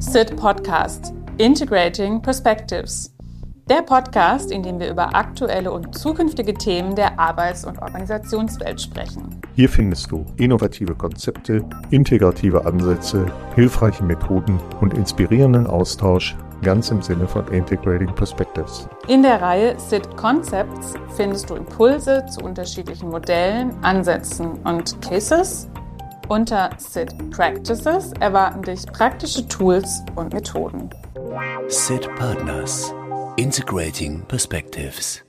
SIT Podcast Integrating Perspectives. Der Podcast, in dem wir über aktuelle und zukünftige Themen der Arbeits- und Organisationswelt sprechen. Hier findest du innovative Konzepte, integrative Ansätze, hilfreiche Methoden und inspirierenden Austausch ganz im Sinne von Integrating Perspectives. In der Reihe SIT Concepts findest du Impulse zu unterschiedlichen Modellen, Ansätzen und Cases. Unter SIT Practices erwarten dich praktische Tools und Methoden. SIT Partners Integrating Perspectives